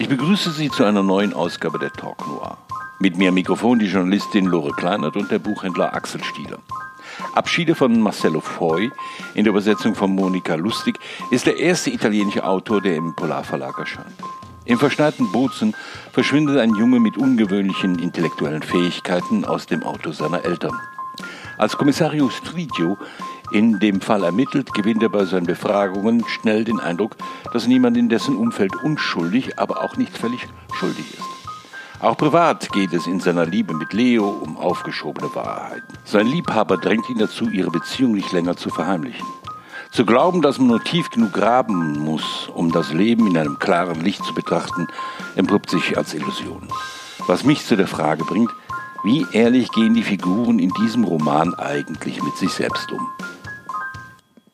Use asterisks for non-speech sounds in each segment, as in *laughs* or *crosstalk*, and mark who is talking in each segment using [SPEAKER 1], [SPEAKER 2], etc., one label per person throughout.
[SPEAKER 1] Ich begrüße Sie zu einer neuen Ausgabe der Talk Noir. Mit mir am Mikrofon die Journalistin Lore Kleinert und der Buchhändler Axel Stieler. Abschiede von Marcello Foy in der Übersetzung von Monika Lustig ist der erste italienische Autor, der im Polarverlag erscheint. Im verschneiten Bozen verschwindet ein Junge mit ungewöhnlichen intellektuellen Fähigkeiten aus dem Auto seiner Eltern. Als Kommissario Stridio in dem Fall ermittelt, gewinnt er bei seinen Befragungen schnell den Eindruck, dass niemand in dessen Umfeld unschuldig, aber auch nicht völlig schuldig ist. Auch privat geht es in seiner Liebe mit Leo um aufgeschobene Wahrheiten. Sein Liebhaber drängt ihn dazu, ihre Beziehung nicht länger zu verheimlichen. Zu glauben, dass man nur tief genug graben muss, um das Leben in einem klaren Licht zu betrachten, empuppt sich als Illusion. Was mich zu der Frage bringt, wie ehrlich gehen die Figuren in diesem Roman eigentlich mit sich selbst um?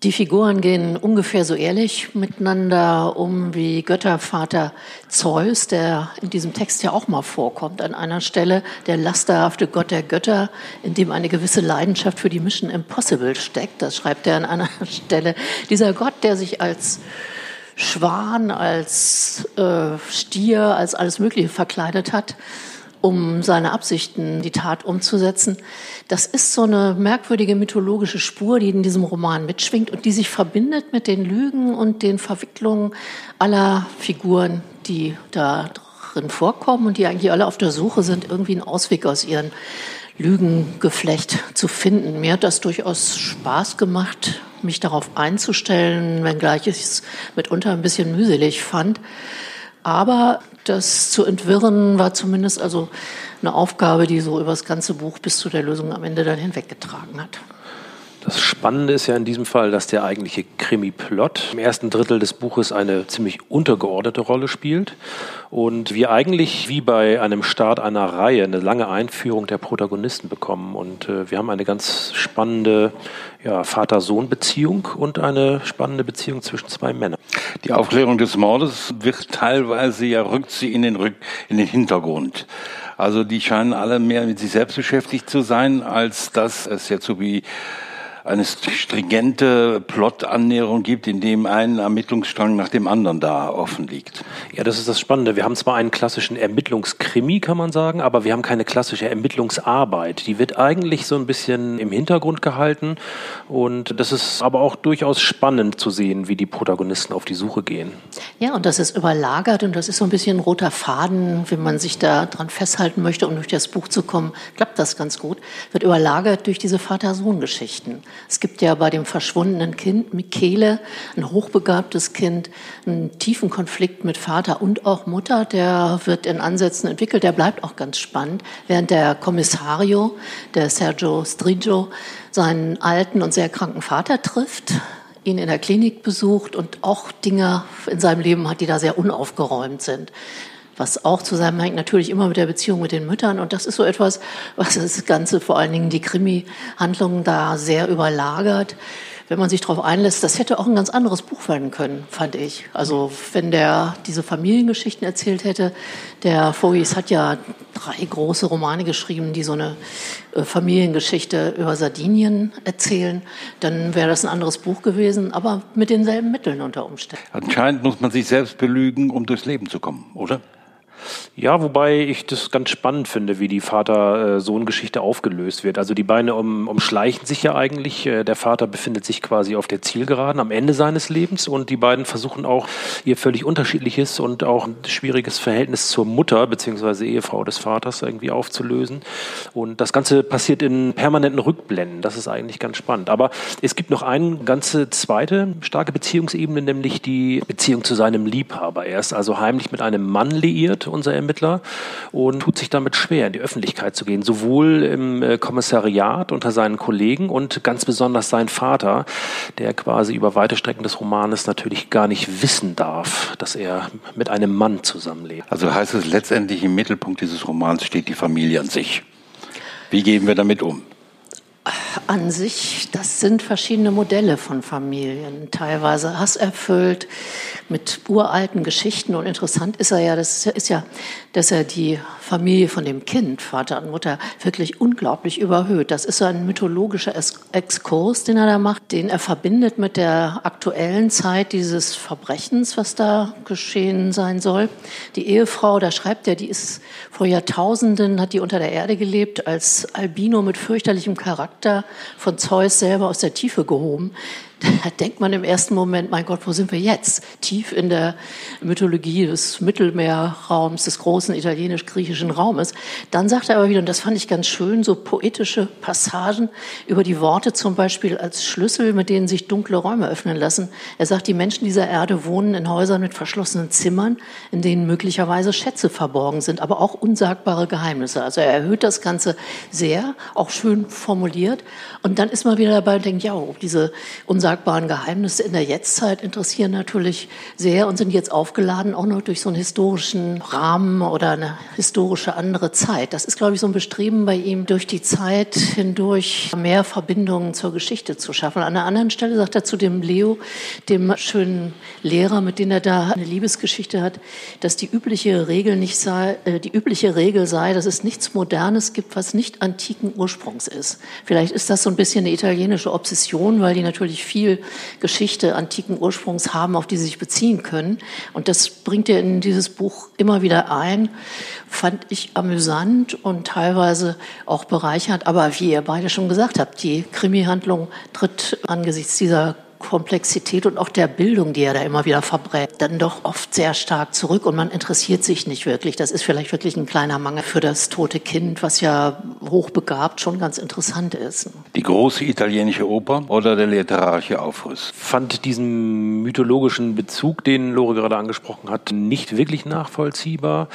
[SPEAKER 2] Die Figuren gehen ungefähr so ehrlich miteinander um wie Göttervater Zeus, der in diesem Text ja auch mal vorkommt an einer Stelle, der lasterhafte Gott der Götter, in dem eine gewisse Leidenschaft für die Mission Impossible steckt. Das schreibt er an einer *laughs* Stelle. Dieser Gott, der sich als Schwan, als äh, Stier, als alles Mögliche verkleidet hat um seine Absichten, die Tat umzusetzen. Das ist so eine merkwürdige mythologische Spur, die in diesem Roman mitschwingt und die sich verbindet mit den Lügen und den Verwicklungen aller Figuren, die da drin vorkommen und die eigentlich alle auf der Suche sind, irgendwie einen Ausweg aus ihren Lügengeflecht zu finden. Mir hat das durchaus Spaß gemacht, mich darauf einzustellen, wenngleich ich es mitunter ein bisschen mühselig fand. Aber das zu entwirren war zumindest also eine Aufgabe, die so über das ganze Buch bis zu der Lösung am Ende dann hinweggetragen hat.
[SPEAKER 3] Das Spannende ist ja in diesem Fall, dass der eigentliche Krimi-Plot im ersten Drittel des Buches eine ziemlich untergeordnete Rolle spielt und wir eigentlich wie bei einem Start einer Reihe eine lange Einführung der Protagonisten bekommen und äh, wir haben eine ganz spannende ja, Vater-Sohn-Beziehung und eine spannende Beziehung zwischen zwei Männern.
[SPEAKER 1] Die Aufklärung des Mordes wird teilweise ja rückt sie in den, Rück in den Hintergrund. Also die scheinen alle mehr mit sich selbst beschäftigt zu sein, als dass es jetzt so wie eine stringente Plot-Annäherung gibt, in dem ein Ermittlungsstrang nach dem anderen da offen liegt.
[SPEAKER 3] Ja, das ist das Spannende. Wir haben zwar einen klassischen Ermittlungskrimi, kann man sagen, aber wir haben keine klassische Ermittlungsarbeit. Die wird eigentlich so ein bisschen im Hintergrund gehalten und das ist aber auch durchaus spannend zu sehen, wie die Protagonisten auf die Suche gehen.
[SPEAKER 2] Ja, und das ist überlagert und das ist so ein bisschen ein roter Faden, wenn man sich da dran festhalten möchte, um durch das Buch zu kommen, klappt das ganz gut, wird überlagert durch diese Vater-Sohn-Geschichten. Es gibt ja bei dem verschwundenen Kind Michele, ein hochbegabtes Kind, einen tiefen Konflikt mit Vater und auch Mutter. Der wird in Ansätzen entwickelt, der bleibt auch ganz spannend, während der Kommissario, der Sergio Striggio, seinen alten und sehr kranken Vater trifft ihn in der Klinik besucht und auch Dinge in seinem Leben hat, die da sehr unaufgeräumt sind was auch zusammenhängt natürlich immer mit der Beziehung mit den Müttern. Und das ist so etwas, was das Ganze, vor allen Dingen die Krimi-Handlungen da sehr überlagert. Wenn man sich darauf einlässt, das hätte auch ein ganz anderes Buch werden können, fand ich. Also wenn der diese Familiengeschichten erzählt hätte, der Fogies hat ja drei große Romane geschrieben, die so eine äh, Familiengeschichte über Sardinien erzählen, dann wäre das ein anderes Buch gewesen, aber mit denselben Mitteln unter Umständen.
[SPEAKER 1] Anscheinend muss man sich selbst belügen, um durchs Leben zu kommen, oder?
[SPEAKER 3] Ja, wobei ich das ganz spannend finde, wie die Vater-Sohn-Geschichte aufgelöst wird. Also die Beine um, umschleichen sich ja eigentlich. Äh, der Vater befindet sich quasi auf der Zielgeraden am Ende seines Lebens und die beiden versuchen auch ihr völlig unterschiedliches und auch ein schwieriges Verhältnis zur Mutter beziehungsweise Ehefrau des Vaters irgendwie aufzulösen. Und das Ganze passiert in permanenten Rückblenden. Das ist eigentlich ganz spannend. Aber es gibt noch eine ganze zweite starke Beziehungsebene, nämlich die Beziehung zu seinem Liebhaber. Er ist also heimlich mit einem Mann liiert unser Ermittler, und tut sich damit schwer, in die Öffentlichkeit zu gehen. Sowohl im äh, Kommissariat unter seinen Kollegen und ganz besonders sein Vater, der quasi über weite Strecken des Romanes natürlich gar nicht wissen darf, dass er mit einem Mann zusammenlebt.
[SPEAKER 1] Also heißt es letztendlich im Mittelpunkt dieses Romans steht die Familie an sich. Wie gehen wir damit um?
[SPEAKER 2] An sich, das sind verschiedene Modelle von Familien, teilweise hasserfüllt mit uralten Geschichten. Und interessant ist er ja, das ist ja, dass er die Familie von dem Kind, Vater und Mutter, wirklich unglaublich überhöht. Das ist so ein mythologischer Exkurs, den er da macht, den er verbindet mit der aktuellen Zeit dieses Verbrechens, was da geschehen sein soll. Die Ehefrau, da schreibt er, die ist vor Jahrtausenden, hat die unter der Erde gelebt, als Albino mit fürchterlichem Charakter von Zeus selber aus der Tiefe gehoben. Da denkt man im ersten Moment, mein Gott, wo sind wir jetzt? Tief in der Mythologie des Mittelmeerraums, des großen italienisch-griechischen Raumes. Dann sagt er aber wieder, und das fand ich ganz schön, so poetische Passagen über die Worte zum Beispiel als Schlüssel, mit denen sich dunkle Räume öffnen lassen. Er sagt, die Menschen dieser Erde wohnen in Häusern mit verschlossenen Zimmern, in denen möglicherweise Schätze verborgen sind, aber auch unsagbare Geheimnisse. Also er erhöht das Ganze sehr, auch schön formuliert. Und dann ist man wieder dabei und denkt, ja, diese unsagbare unsagbaren Geheimnisse in der Jetztzeit interessieren natürlich sehr und sind jetzt aufgeladen auch noch durch so einen historischen Rahmen oder eine historische andere Zeit. Das ist, glaube ich, so ein Bestreben bei ihm, durch die Zeit hindurch mehr Verbindungen zur Geschichte zu schaffen. An einer anderen Stelle sagt er zu dem Leo, dem schönen Lehrer, mit dem er da eine Liebesgeschichte hat, dass die übliche Regel nicht sei, äh, die übliche Regel sei, dass es nichts Modernes gibt, was nicht antiken Ursprungs ist. Vielleicht ist das so ein bisschen eine italienische Obsession, weil die natürlich viel viel Geschichte antiken Ursprungs haben, auf die sie sich beziehen können. Und das bringt er in dieses Buch immer wieder ein. Fand ich amüsant und teilweise auch bereichernd. Aber wie ihr beide schon gesagt habt, die Krimi-Handlung tritt angesichts dieser Komplexität und auch der Bildung, die er da immer wieder verbrät, dann doch oft sehr stark zurück und man interessiert sich nicht wirklich. Das ist vielleicht wirklich ein kleiner Mangel für das tote Kind, was ja hochbegabt schon ganz interessant ist.
[SPEAKER 1] Die große italienische Oper oder der literarische Aufriss?
[SPEAKER 3] Fand diesen mythologischen Bezug, den Lore gerade angesprochen hat, nicht wirklich nachvollziehbar.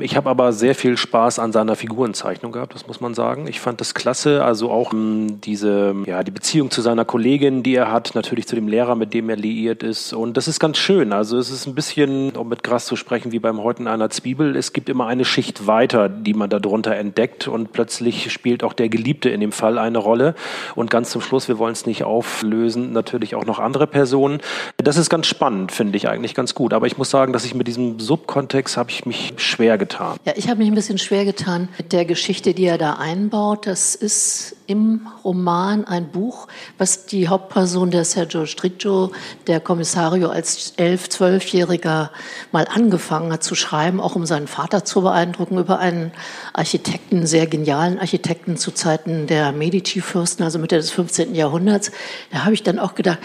[SPEAKER 3] Ich habe aber sehr viel Spaß an seiner Figurenzeichnung gehabt, das muss man sagen. Ich fand das klasse, also auch hm, diese, ja, die Beziehung zu seiner Kollegin, die er hat, natürlich natürlich zu dem Lehrer, mit dem er liiert ist. Und das ist ganz schön. Also es ist ein bisschen, um mit Gras zu sprechen, wie beim Häuten einer Zwiebel. Es gibt immer eine Schicht weiter, die man darunter entdeckt. Und plötzlich spielt auch der Geliebte in dem Fall eine Rolle. Und ganz zum Schluss, wir wollen es nicht auflösen, natürlich auch noch andere Personen. Das ist ganz spannend, finde ich eigentlich ganz gut. Aber ich muss sagen, dass ich mit diesem Subkontext habe ich mich schwer getan.
[SPEAKER 2] Ja, ich habe mich ein bisschen schwer getan mit der Geschichte, die er da einbaut. Das ist im Roman ein Buch, was die Hauptperson der Sergio Striccio, der Kommissario als elf-, zwölfjähriger mal angefangen hat zu schreiben, auch um seinen Vater zu beeindrucken, über einen Architekten, sehr genialen Architekten zu Zeiten der Medici-Fürsten, also Mitte des 15. Jahrhunderts. Da habe ich dann auch gedacht,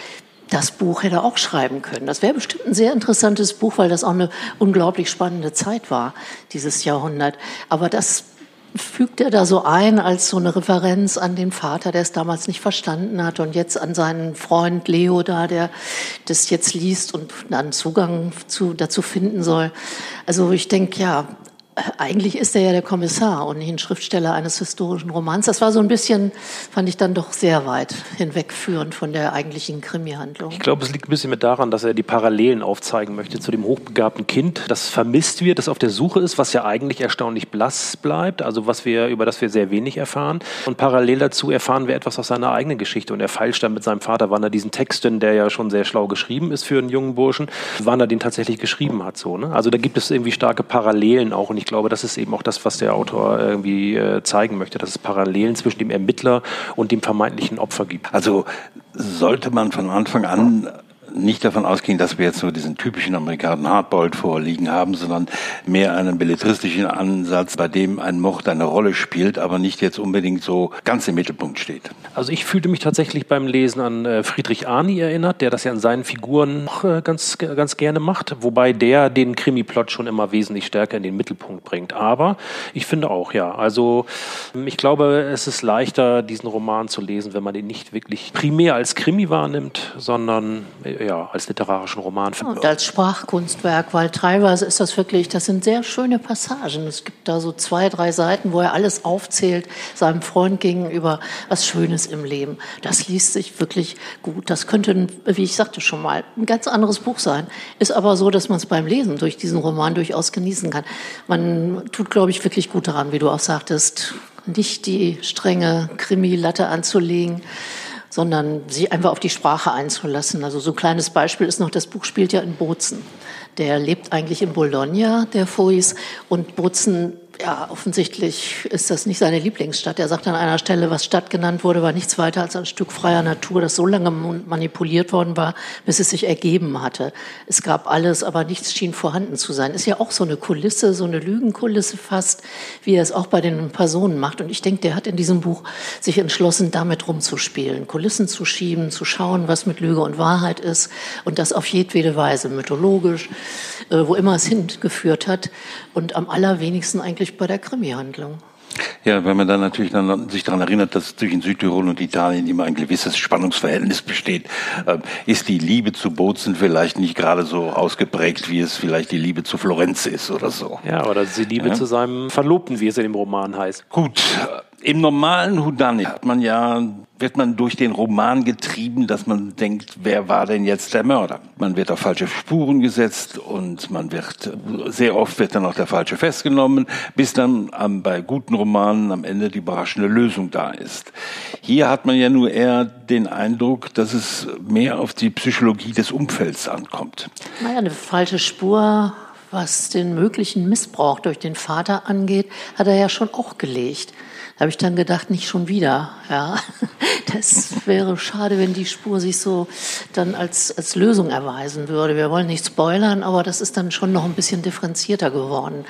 [SPEAKER 2] das Buch hätte er auch schreiben können. Das wäre bestimmt ein sehr interessantes Buch, weil das auch eine unglaublich spannende Zeit war, dieses Jahrhundert. Aber das fügt er da so ein als so eine Referenz an den Vater, der es damals nicht verstanden hat und jetzt an seinen Freund Leo da, der das jetzt liest und dann Zugang zu, dazu finden soll. Also ich denke, ja, eigentlich ist er ja der Kommissar und nicht ein Schriftsteller eines historischen Romans. Das war so ein bisschen, fand ich dann doch sehr weit hinwegführend von der eigentlichen Krimi-Handlung.
[SPEAKER 3] Ich glaube, es liegt ein bisschen mit daran, dass er die Parallelen aufzeigen möchte zu dem hochbegabten Kind, das vermisst wird, das auf der Suche ist, was ja eigentlich erstaunlich blass bleibt, also was wir, über das wir sehr wenig erfahren. Und parallel dazu erfahren wir etwas aus seiner eigenen Geschichte. Und er feilscht dann mit seinem Vater, wann er diesen Texten, der ja schon sehr schlau geschrieben ist für einen jungen Burschen, wann er den tatsächlich geschrieben hat. So, ne? Also da gibt es irgendwie starke Parallelen auch. Und ich glaube, das ist eben auch das, was der Autor irgendwie äh, zeigen möchte, dass es Parallelen zwischen dem Ermittler und dem vermeintlichen Opfer gibt.
[SPEAKER 1] Also sollte man von Anfang an nicht davon ausgehen, dass wir jetzt nur diesen typischen amerikanischen Hardboiled vorliegen haben, sondern mehr einen belletristischen Ansatz, bei dem ein Mord eine Rolle spielt, aber nicht jetzt unbedingt so ganz im Mittelpunkt steht.
[SPEAKER 3] Also ich fühlte mich tatsächlich beim Lesen an äh, Friedrich Arni erinnert, der das ja in seinen Figuren äh, ganz, ganz gerne macht, wobei der den Krimi-Plot schon immer wesentlich stärker in den Mittelpunkt bringt. Aber ich finde auch, ja, also ich glaube, es ist leichter, diesen Roman zu lesen, wenn man ihn nicht wirklich primär als Krimi wahrnimmt, sondern äh, ja, als literarischen Roman.
[SPEAKER 2] Und als Sprachkunstwerk, weil teilweise ist das wirklich, das sind sehr schöne Passagen. Es gibt da so zwei, drei Seiten, wo er alles aufzählt, seinem Freund gegenüber, was Schönes im Leben. Das liest sich wirklich gut. Das könnte, wie ich sagte schon mal, ein ganz anderes Buch sein. Ist aber so, dass man es beim Lesen durch diesen Roman durchaus genießen kann. Man tut, glaube ich, wirklich gut daran, wie du auch sagtest, nicht die strenge Krimi-Latte anzulegen, sondern sich einfach auf die Sprache einzulassen. Also so ein kleines Beispiel ist noch, das Buch spielt ja in Bozen. Der lebt eigentlich in Bologna, der Fois, und Bozen ja, offensichtlich ist das nicht seine Lieblingsstadt. Er sagt an einer Stelle, was Stadt genannt wurde, war nichts weiter als ein Stück freier Natur, das so lange manipuliert worden war, bis es sich ergeben hatte. Es gab alles, aber nichts schien vorhanden zu sein. Ist ja auch so eine Kulisse, so eine Lügenkulisse fast, wie er es auch bei den Personen macht. Und ich denke, der hat in diesem Buch sich entschlossen, damit rumzuspielen, Kulissen zu schieben, zu schauen, was mit Lüge und Wahrheit ist und das auf jedwede Weise, mythologisch, äh, wo immer es hingeführt hat und am allerwenigsten eigentlich bei der Krimi-Handlung.
[SPEAKER 1] Ja, wenn man dann natürlich dann sich daran erinnert, dass zwischen Südtirol und Italien immer ein gewisses Spannungsverhältnis besteht, äh, ist die Liebe zu Bozen vielleicht nicht gerade so ausgeprägt, wie es vielleicht die Liebe zu Florenz ist oder so.
[SPEAKER 3] Ja, oder die Liebe ja. zu seinem Verlobten, wie es in dem Roman heißt.
[SPEAKER 1] Gut, im normalen Houdanit hat man ja, wird man durch den Roman getrieben, dass man denkt, wer war denn jetzt der Mörder? Man wird auf falsche Spuren gesetzt und man wird, sehr oft wird dann auch der Falsche festgenommen, bis dann am, bei guten Romanen am Ende die überraschende Lösung da ist. Hier hat man ja nur eher den Eindruck, dass es mehr auf die Psychologie des Umfelds ankommt.
[SPEAKER 2] Naja, eine falsche Spur was den möglichen Missbrauch durch den Vater angeht, hat er ja schon auch gelegt. Habe ich dann gedacht, nicht schon wieder. Ja, *laughs* das wäre schade, wenn die Spur sich so dann als, als Lösung erweisen würde. Wir wollen nicht spoilern, aber das ist dann schon noch ein bisschen differenzierter geworden,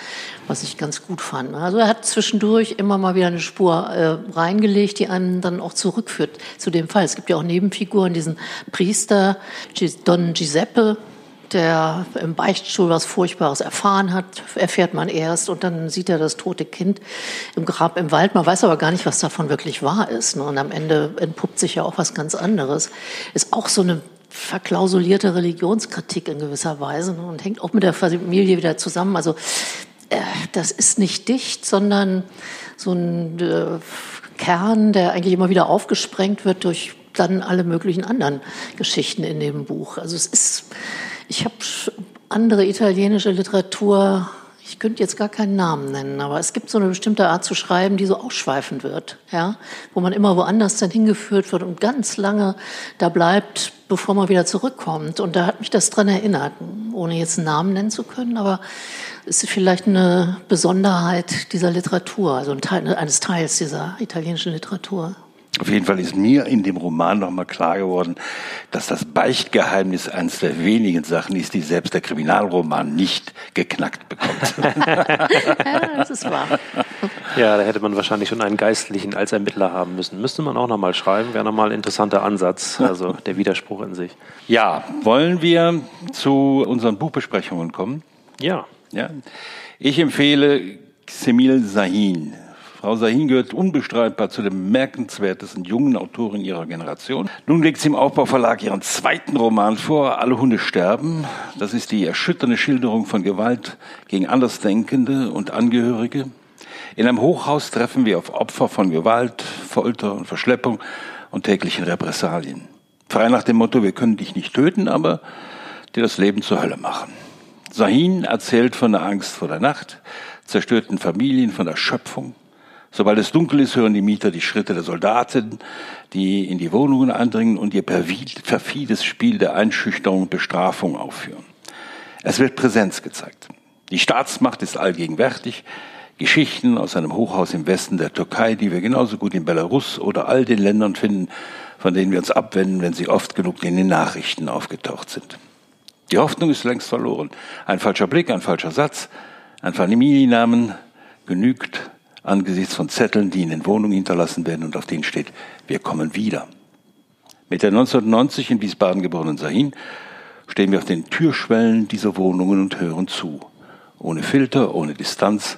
[SPEAKER 2] was ich ganz gut fand. Also er hat zwischendurch immer mal wieder eine Spur äh, reingelegt, die einen dann auch zurückführt zu dem Fall. Es gibt ja auch Nebenfiguren, diesen Priester Don Giuseppe, der im Beichtstuhl was Furchtbares erfahren hat, erfährt man erst und dann sieht er das tote Kind im Grab im Wald. Man weiß aber gar nicht, was davon wirklich wahr ist. Ne? Und am Ende entpuppt sich ja auch was ganz anderes. Ist auch so eine verklausulierte Religionskritik in gewisser Weise ne? und hängt auch mit der Familie wieder zusammen. Also äh, das ist nicht dicht, sondern so ein äh, Kern, der eigentlich immer wieder aufgesprengt wird durch dann alle möglichen anderen Geschichten in dem Buch. Also es ist ich habe andere italienische Literatur, ich könnte jetzt gar keinen Namen nennen, aber es gibt so eine bestimmte Art zu schreiben, die so ausschweifend wird, ja, wo man immer woanders dann hingeführt wird und ganz lange da bleibt, bevor man wieder zurückkommt. Und da hat mich das dran erinnert, ohne jetzt einen Namen nennen zu können, aber es ist vielleicht eine Besonderheit dieser Literatur, also ein Teil, eines Teils dieser italienischen Literatur.
[SPEAKER 1] Auf jeden Fall ist mir in dem Roman nochmal klar geworden, dass das Beichtgeheimnis eines der wenigen Sachen ist, die selbst der Kriminalroman nicht geknackt bekommt. *laughs*
[SPEAKER 2] ja, das ist wahr.
[SPEAKER 3] Ja, da hätte man wahrscheinlich schon einen Geistlichen als Ermittler haben müssen. Müsste man auch nochmal schreiben, wäre nochmal ein interessanter Ansatz, also der Widerspruch in sich.
[SPEAKER 1] Ja, wollen wir zu unseren Buchbesprechungen kommen?
[SPEAKER 3] Ja.
[SPEAKER 1] ja. Ich empfehle Semil Sahin, Frau Sahin gehört unbestreitbar zu den bemerkenswertesten jungen Autoren ihrer Generation. Nun legt sie im Aufbauverlag ihren zweiten Roman vor, Alle Hunde sterben. Das ist die erschütternde Schilderung von Gewalt gegen Andersdenkende und Angehörige. In einem Hochhaus treffen wir auf Opfer von Gewalt, Folter und Verschleppung und täglichen Repressalien. Frei nach dem Motto, wir können dich nicht töten, aber dir das Leben zur Hölle machen. Sahin erzählt von der Angst vor der Nacht, zerstörten Familien, von der Schöpfung, Sobald es dunkel ist, hören die Mieter die Schritte der Soldaten, die in die Wohnungen eindringen und ihr perfides Spiel der Einschüchterung und Bestrafung aufführen. Es wird Präsenz gezeigt. Die Staatsmacht ist allgegenwärtig. Geschichten aus einem Hochhaus im Westen der Türkei, die wir genauso gut in Belarus oder all den Ländern finden, von denen wir uns abwenden, wenn sie oft genug in den Nachrichten aufgetaucht sind. Die Hoffnung ist längst verloren. Ein falscher Blick, ein falscher Satz, ein Familiennamen genügt, angesichts von Zetteln, die in den Wohnungen hinterlassen werden und auf denen steht, wir kommen wieder. Mit der 1990 in Wiesbaden geborenen Sahin stehen wir auf den Türschwellen dieser Wohnungen und hören zu. Ohne Filter, ohne Distanz,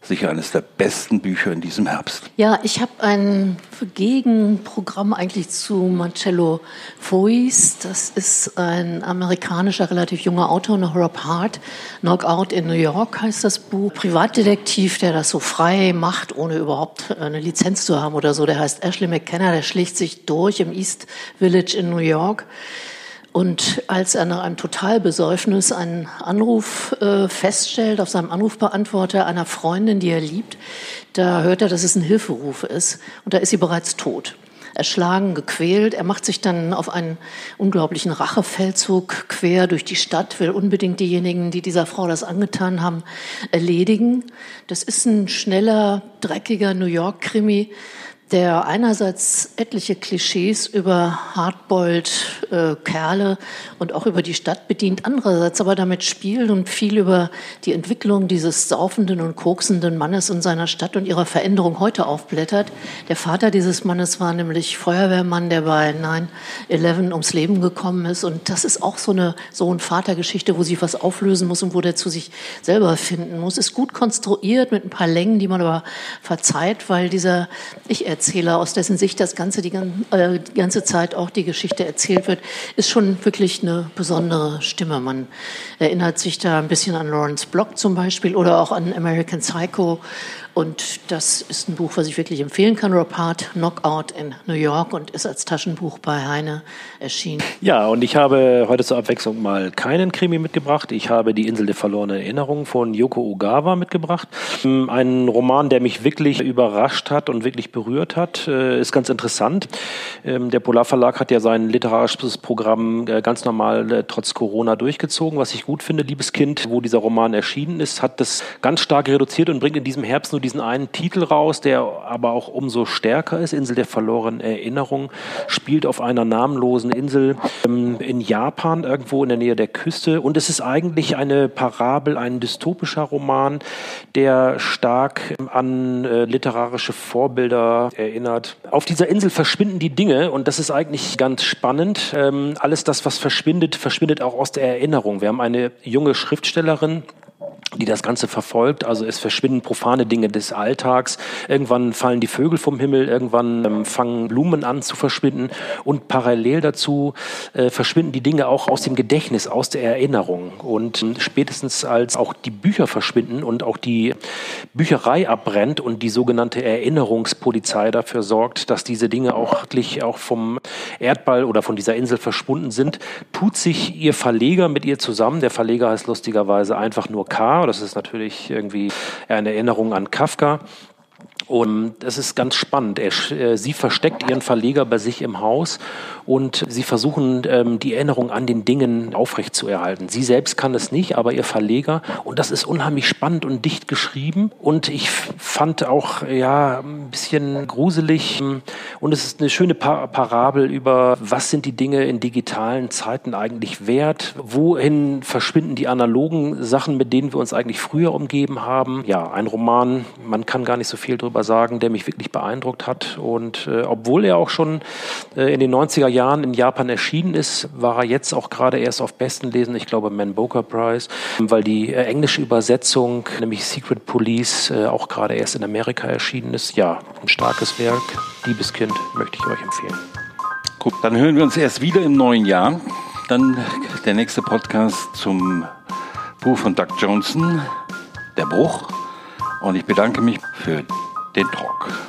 [SPEAKER 1] sicher eines der besten Bücher in diesem Herbst.
[SPEAKER 2] Ja, ich habe ein Gegenprogramm eigentlich zu Marcello Fois. Das ist ein amerikanischer, relativ junger Autor, noch Rob Hart. Knockout in New York heißt das Buch. Privatdetektiv, der das so frei macht, ohne überhaupt eine Lizenz zu haben oder so. Der heißt Ashley McKenna, der schlägt sich durch im East Village in New York Und als er nach einem Totalbesäufnis einen Anruf äh, feststellt auf seinem Anrufbeantworter einer Freundin, die er liebt, da hört er, dass es ein Hilferuf ist und da ist sie bereits tot erschlagen, gequält. Er macht sich dann auf einen unglaublichen Rachefeldzug quer durch die Stadt, will unbedingt diejenigen, die dieser Frau das angetan haben, erledigen. Das ist ein schneller, dreckiger New York-Krimi, der einerseits etliche Klischees über Hardboiled äh, Kerle und auch über die Stadt bedient, andererseits aber damit spielt und viel über die Entwicklung dieses saufenden und koksenden Mannes in seiner Stadt und ihrer Veränderung heute aufblättert. Der Vater dieses Mannes war nämlich Feuerwehrmann, der bei 9-11 ums Leben gekommen ist und das ist auch so eine Sohn-Vater-Geschichte, wo sich was auflösen muss und wo der zu sich selber finden muss. Ist gut konstruiert mit ein paar Längen, die man aber verzeiht, weil dieser ich Erzähler, aus dessen Sicht das Ganze die, äh, die ganze Zeit auch die Geschichte erzählt wird, ist schon wirklich eine besondere Stimme. Man erinnert sich da ein bisschen an Lawrence Block zum Beispiel oder auch an American Psycho und das ist ein Buch, was ich wirklich empfehlen kann. Rob Hart, Knockout in New York und ist als Taschenbuch bei Heine erschienen.
[SPEAKER 3] Ja, und ich habe heute zur Abwechslung mal keinen Krimi mitgebracht. Ich habe Die Insel der verlorenen Erinnerungen von Yoko Ogawa mitgebracht. Ein Roman, der mich wirklich überrascht hat und wirklich berührt hat. Äh, ist ganz interessant. Ähm, der Polar Verlag hat ja sein literarisches Programm äh, ganz normal äh, trotz Corona durchgezogen, was ich gut finde. Liebes Kind, wo dieser Roman erschienen ist, hat das ganz stark reduziert und bringt in diesem Herbst nur die diesen einen Titel raus, der aber auch umso stärker ist. Insel der verlorenen Erinnerung spielt auf einer namenlosen Insel ähm, in Japan, irgendwo in der Nähe der Küste. Und es ist eigentlich eine Parabel, ein dystopischer Roman, der stark an äh, literarische Vorbilder erinnert. Auf dieser Insel verschwinden die Dinge und das ist eigentlich ganz spannend. Ähm, alles das, was verschwindet, verschwindet auch aus der Erinnerung. Wir haben eine junge Schriftstellerin, die das Ganze verfolgt. Also es verschwinden profane Dinge des Alltags. Irgendwann fallen die Vögel vom Himmel, irgendwann ähm, fangen Blumen an zu verschwinden und parallel dazu äh, verschwinden die Dinge auch aus dem Gedächtnis, aus der Erinnerung. Und äh, spätestens als auch die Bücher verschwinden und auch die Bücherei abbrennt und die sogenannte Erinnerungspolizei dafür sorgt, dass diese Dinge auch wirklich auch vom Erdball oder von dieser Insel verschwunden sind, tut sich ihr Verleger mit ihr zusammen. Der Verleger heißt lustigerweise einfach nur K. Das ist natürlich irgendwie eine Erinnerung an Kafka. Und das ist ganz spannend. Er, äh, sie versteckt ihren Verleger bei sich im Haus und sie versuchen, ähm, die Erinnerung an den Dingen aufrechtzuerhalten. Sie selbst kann es nicht, aber ihr Verleger. Und das ist unheimlich spannend und dicht geschrieben. Und ich fand auch, ja, ein bisschen gruselig. Und es ist eine schöne Parabel über, was sind die Dinge in digitalen Zeiten eigentlich wert? Wohin verschwinden die analogen Sachen, mit denen wir uns eigentlich früher umgeben haben? Ja, ein Roman, man kann gar nicht so viel drüber sagen, der mich wirklich beeindruckt hat. Und äh, obwohl er auch schon äh, in den 90er Jahren in Japan erschienen ist, war er jetzt auch gerade erst auf besten lesen, ich glaube Man Booker Prize, weil die äh, englische Übersetzung, nämlich Secret Police, äh, auch gerade erst in Amerika erschienen ist. Ja, ein starkes Werk. Liebeskind möchte ich euch empfehlen.
[SPEAKER 1] Gut, dann hören wir uns erst wieder im neuen Jahr. Dann der nächste Podcast zum Buch von Doug Johnson, Der Bruch. Und ich bedanke mich für den Talk.